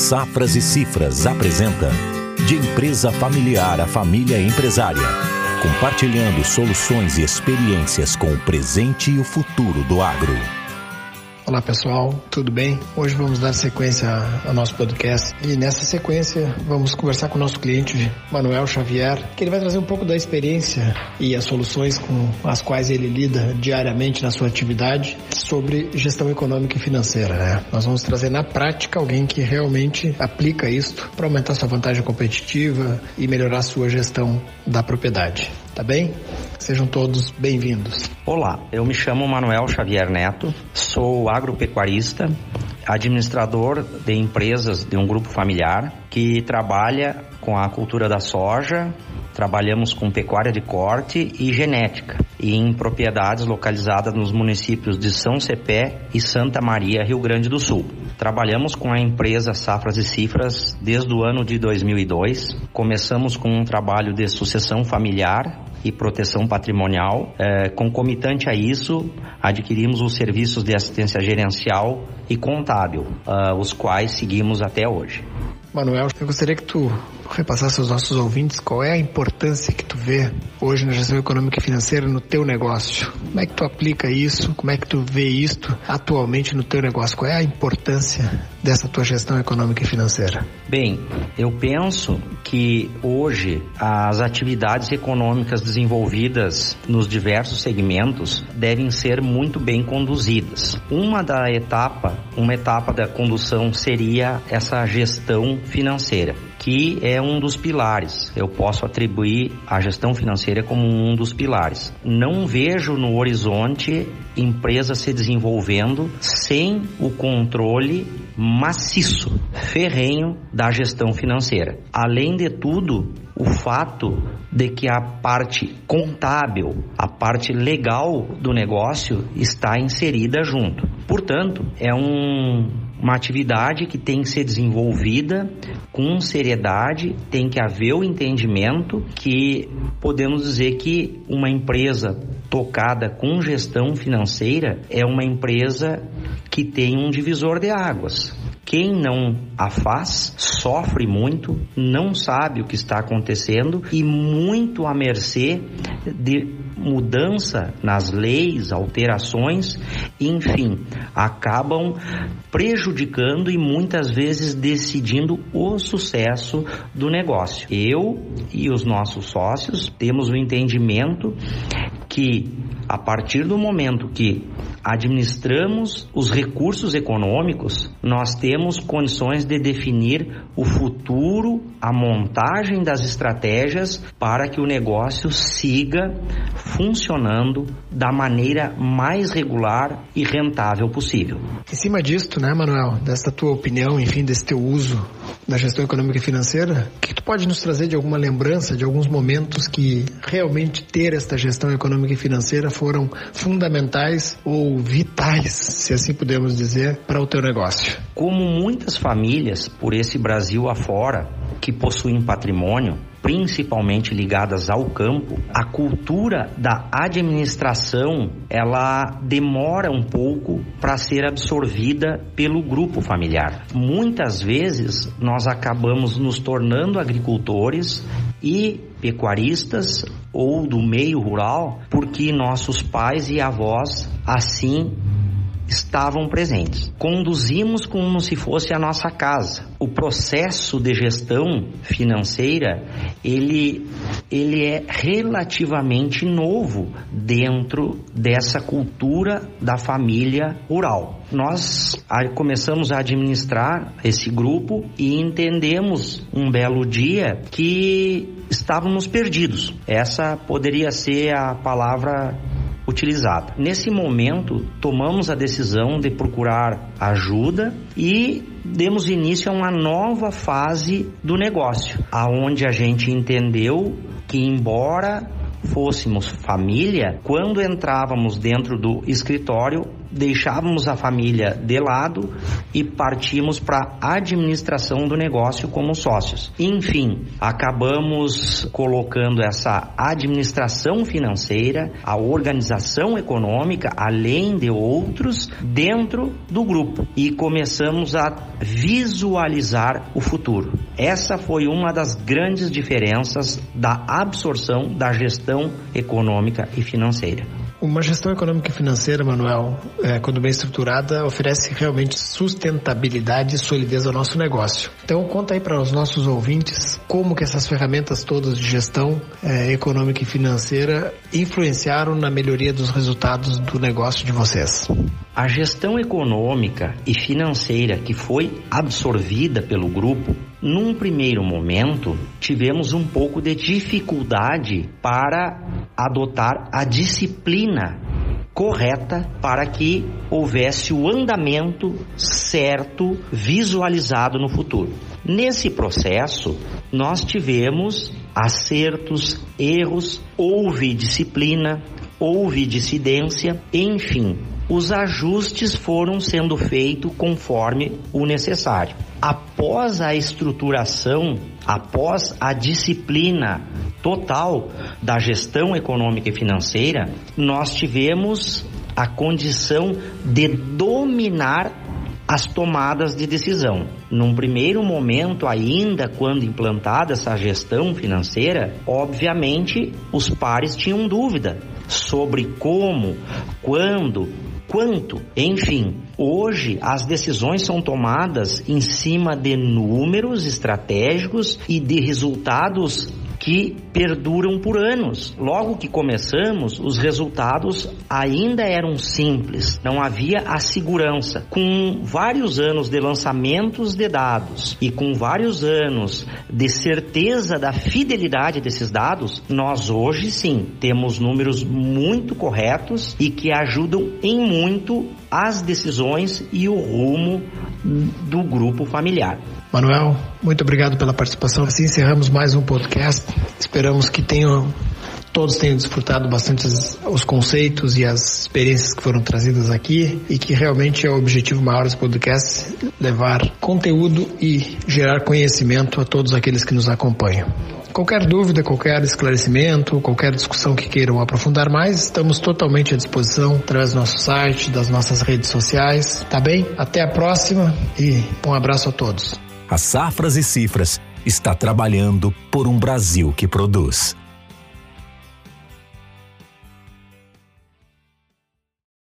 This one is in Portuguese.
Safras e Cifras apresenta De Empresa Familiar a Família Empresária. Compartilhando soluções e experiências com o presente e o futuro do agro. Olá pessoal, tudo bem? Hoje vamos dar sequência ao nosso podcast e nessa sequência vamos conversar com o nosso cliente Manuel Xavier, que ele vai trazer um pouco da experiência e as soluções com as quais ele lida diariamente na sua atividade sobre gestão econômica e financeira. Né? Nós vamos trazer na prática alguém que realmente aplica isto para aumentar sua vantagem competitiva e melhorar sua gestão da propriedade. Tá bem? Sejam todos bem-vindos. Olá, eu me chamo Manuel Xavier Neto, sou agropecuarista, administrador de empresas de um grupo familiar que trabalha com a cultura da soja, trabalhamos com pecuária de corte e genética em propriedades localizadas nos municípios de São Cepé e Santa Maria, Rio Grande do Sul. Trabalhamos com a empresa Safras e Cifras desde o ano de 2002. Começamos com um trabalho de sucessão familiar e proteção patrimonial. É, concomitante a isso, adquirimos os serviços de assistência gerencial e contábil, uh, os quais seguimos até hoje. Manuel, eu gostaria que tu repassasse aos nossos ouvintes qual é a importância que tu vê hoje na gestão econômica e financeira no teu negócio. Como é que tu aplica isso? Como é que tu vê isto atualmente no teu negócio? Qual é a importância dessa tua gestão econômica e financeira? Bem, eu penso que hoje as atividades econômicas desenvolvidas nos diversos segmentos devem ser muito bem conduzidas. Uma da etapa, uma etapa da condução seria essa gestão financeira que é um dos pilares. Eu posso atribuir a gestão financeira como um dos pilares. Não vejo no horizonte empresa se desenvolvendo sem o controle maciço, ferrenho da gestão financeira. Além de tudo, o fato de que a parte contábil, a parte legal do negócio está inserida junto. Portanto, é um, uma atividade que tem que ser desenvolvida com seriedade, tem que haver o entendimento que podemos dizer que uma empresa tocada com gestão financeira é uma empresa que tem um divisor de águas. Quem não a faz sofre muito, não sabe o que está acontecendo e muito à mercê de mudança nas leis, alterações, enfim, acabam prejudicando e muitas vezes decidindo o sucesso do negócio. Eu e os nossos sócios temos o entendimento que a partir do momento que administramos os recursos econômicos, nós temos condições de definir o futuro, a montagem das estratégias para que o negócio siga funcionando da maneira mais regular e rentável possível. Em cima disto, né, Manuel, desta tua opinião, enfim, desse teu uso da gestão econômica e financeira, o que tu pode nos trazer de alguma lembrança de alguns momentos que realmente ter esta gestão econômica e financeira foram fundamentais ou vitais, se assim podemos dizer, para o teu negócio? Como muitas famílias por esse Brasil afora que possuem patrimônio, principalmente ligadas ao campo, a cultura da administração ela demora um pouco para ser absorvida pelo grupo familiar. Muitas vezes nós acabamos nos tornando agricultores e pecuaristas ou do meio rural porque nossos pais e avós assim estavam presentes. Conduzimos como se fosse a nossa casa. O processo de gestão financeira, ele, ele é relativamente novo dentro dessa cultura da família rural. Nós começamos a administrar esse grupo e entendemos um belo dia que estávamos perdidos. Essa poderia ser a palavra utilizada. Nesse momento, tomamos a decisão de procurar ajuda e demos início a uma nova fase do negócio, aonde a gente entendeu que embora fôssemos família, quando entrávamos dentro do escritório, deixávamos a família de lado e partimos para a administração do negócio como sócios. Enfim, acabamos colocando essa administração financeira, a organização econômica, além de outros, dentro do grupo e começamos a visualizar o futuro. Essa foi uma das grandes diferenças da absorção da gestão econômica e financeira. Uma gestão econômica e financeira, Manuel, é, quando bem estruturada, oferece realmente sustentabilidade e solidez ao nosso negócio. Então, conta aí para os nossos ouvintes como que essas ferramentas todas de gestão é, econômica e financeira influenciaram na melhoria dos resultados do negócio de vocês. A gestão econômica e financeira que foi absorvida pelo grupo, num primeiro momento, tivemos um pouco de dificuldade para adotar a disciplina correta para que houvesse o andamento certo visualizado no futuro. Nesse processo, nós tivemos acertos, erros, houve disciplina, houve dissidência, enfim, os ajustes foram sendo feitos conforme o necessário. Após a estruturação, após a disciplina total da gestão econômica e financeira, nós tivemos a condição de dominar as tomadas de decisão. Num primeiro momento, ainda quando implantada essa gestão financeira, obviamente os pares tinham dúvida sobre como, quando, quanto, enfim. Hoje as decisões são tomadas em cima de números estratégicos e de resultados que perduram por anos. Logo que começamos, os resultados ainda eram simples, não havia a segurança. Com vários anos de lançamentos de dados e com vários anos de certeza da fidelidade desses dados, nós hoje sim temos números muito corretos e que ajudam em muito as decisões e o rumo do grupo familiar. Manuel, muito obrigado pela participação. Assim encerramos mais um podcast. Esperamos que tenham todos tenham desfrutado bastante os conceitos e as experiências que foram trazidas aqui e que realmente é o objetivo maior desse podcast levar conteúdo e gerar conhecimento a todos aqueles que nos acompanham. Qualquer dúvida, qualquer esclarecimento, qualquer discussão que queiram aprofundar mais, estamos totalmente à disposição através do nosso site, das nossas redes sociais. Tá bem? Até a próxima e um abraço a todos a Safras e Cifras está trabalhando por um Brasil que produz.